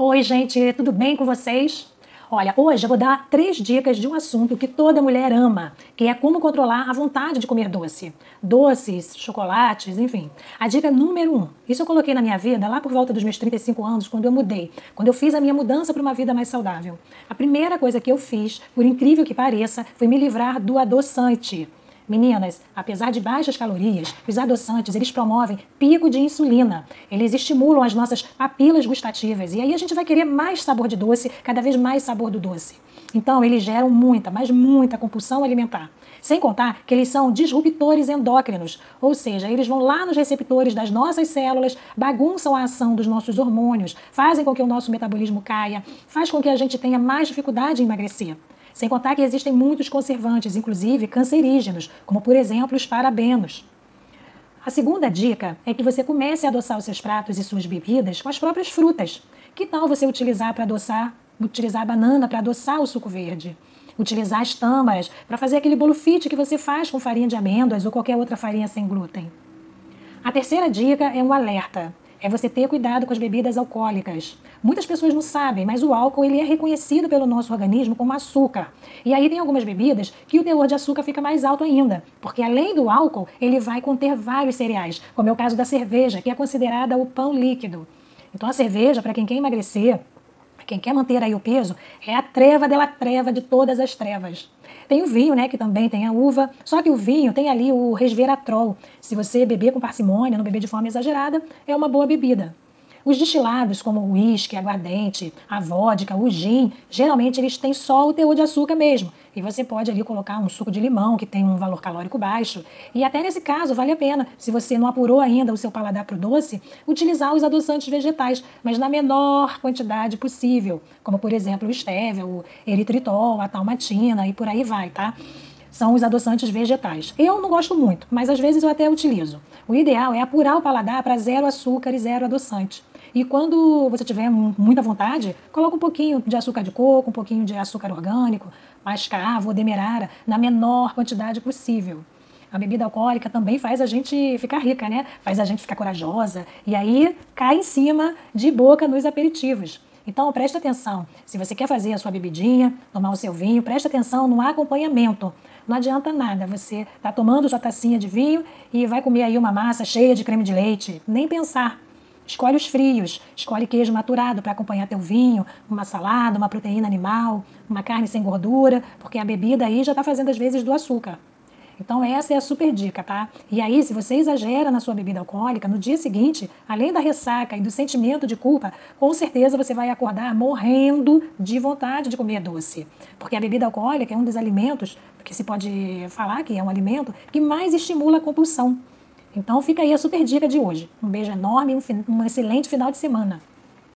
Oi, gente, tudo bem com vocês? Olha, hoje eu vou dar três dicas de um assunto que toda mulher ama, que é como controlar a vontade de comer doce. Doces, chocolates, enfim. A dica número um, isso eu coloquei na minha vida lá por volta dos meus 35 anos, quando eu mudei, quando eu fiz a minha mudança para uma vida mais saudável. A primeira coisa que eu fiz, por incrível que pareça, foi me livrar do adoçante. Meninas, apesar de baixas calorias, os adoçantes eles promovem pico de insulina. Eles estimulam as nossas papilas gustativas e aí a gente vai querer mais sabor de doce, cada vez mais sabor do doce. Então, eles geram muita, mas muita compulsão alimentar. Sem contar que eles são disruptores endócrinos, ou seja, eles vão lá nos receptores das nossas células, bagunçam a ação dos nossos hormônios, fazem com que o nosso metabolismo caia, faz com que a gente tenha mais dificuldade em emagrecer. Sem contar que existem muitos conservantes, inclusive cancerígenos, como por exemplo os parabenos. A segunda dica é que você comece a adoçar os seus pratos e suas bebidas com as próprias frutas. Que tal você utilizar para adoçar, utilizar a banana para adoçar o suco verde? Utilizar as tâmaras para fazer aquele bolo fit que você faz com farinha de amêndoas ou qualquer outra farinha sem glúten. A terceira dica é um alerta é você ter cuidado com as bebidas alcoólicas. Muitas pessoas não sabem, mas o álcool ele é reconhecido pelo nosso organismo como açúcar. E aí tem algumas bebidas que o teor de açúcar fica mais alto ainda, porque além do álcool, ele vai conter vários cereais, como é o caso da cerveja, que é considerada o pão líquido. Então a cerveja, para quem quer emagrecer, quem quer manter aí o peso, é a treva dela treva de todas as trevas. Tem o vinho, né, que também tem a uva, só que o vinho tem ali o resveratrol. Se você beber com parcimônia, não beber de forma exagerada, é uma boa bebida. Os destilados, como o uísque, aguardente, a vodka, o gin, geralmente eles têm só o teor de açúcar mesmo. E você pode ali colocar um suco de limão, que tem um valor calórico baixo. E até nesse caso, vale a pena, se você não apurou ainda o seu paladar para o doce, utilizar os adoçantes vegetais, mas na menor quantidade possível. Como, por exemplo, o stevia, o eritritol, a talmatina e por aí vai, tá? são os adoçantes vegetais. Eu não gosto muito, mas às vezes eu até utilizo. O ideal é apurar o paladar para zero açúcar e zero adoçante. E quando você tiver muita vontade, coloca um pouquinho de açúcar de coco, um pouquinho de açúcar orgânico, mascavo ou demerara, na menor quantidade possível. A bebida alcoólica também faz a gente ficar rica, né? Faz a gente ficar corajosa e aí cai em cima de boca nos aperitivos. Então, preste atenção. Se você quer fazer a sua bebidinha, tomar o seu vinho, preste atenção no acompanhamento. Não adianta nada você tá tomando sua tacinha de vinho e vai comer aí uma massa cheia de creme de leite. Nem pensar. Escolhe os frios, escolhe queijo maturado para acompanhar teu vinho, uma salada, uma proteína animal, uma carne sem gordura, porque a bebida aí já está fazendo às vezes do açúcar. Então essa é a super dica, tá? E aí, se você exagera na sua bebida alcoólica, no dia seguinte, além da ressaca e do sentimento de culpa, com certeza você vai acordar morrendo de vontade de comer doce. Porque a bebida alcoólica é um dos alimentos, que se pode falar que é um alimento, que mais estimula a compulsão. Então fica aí a super dica de hoje. Um beijo enorme e um, um excelente final de semana.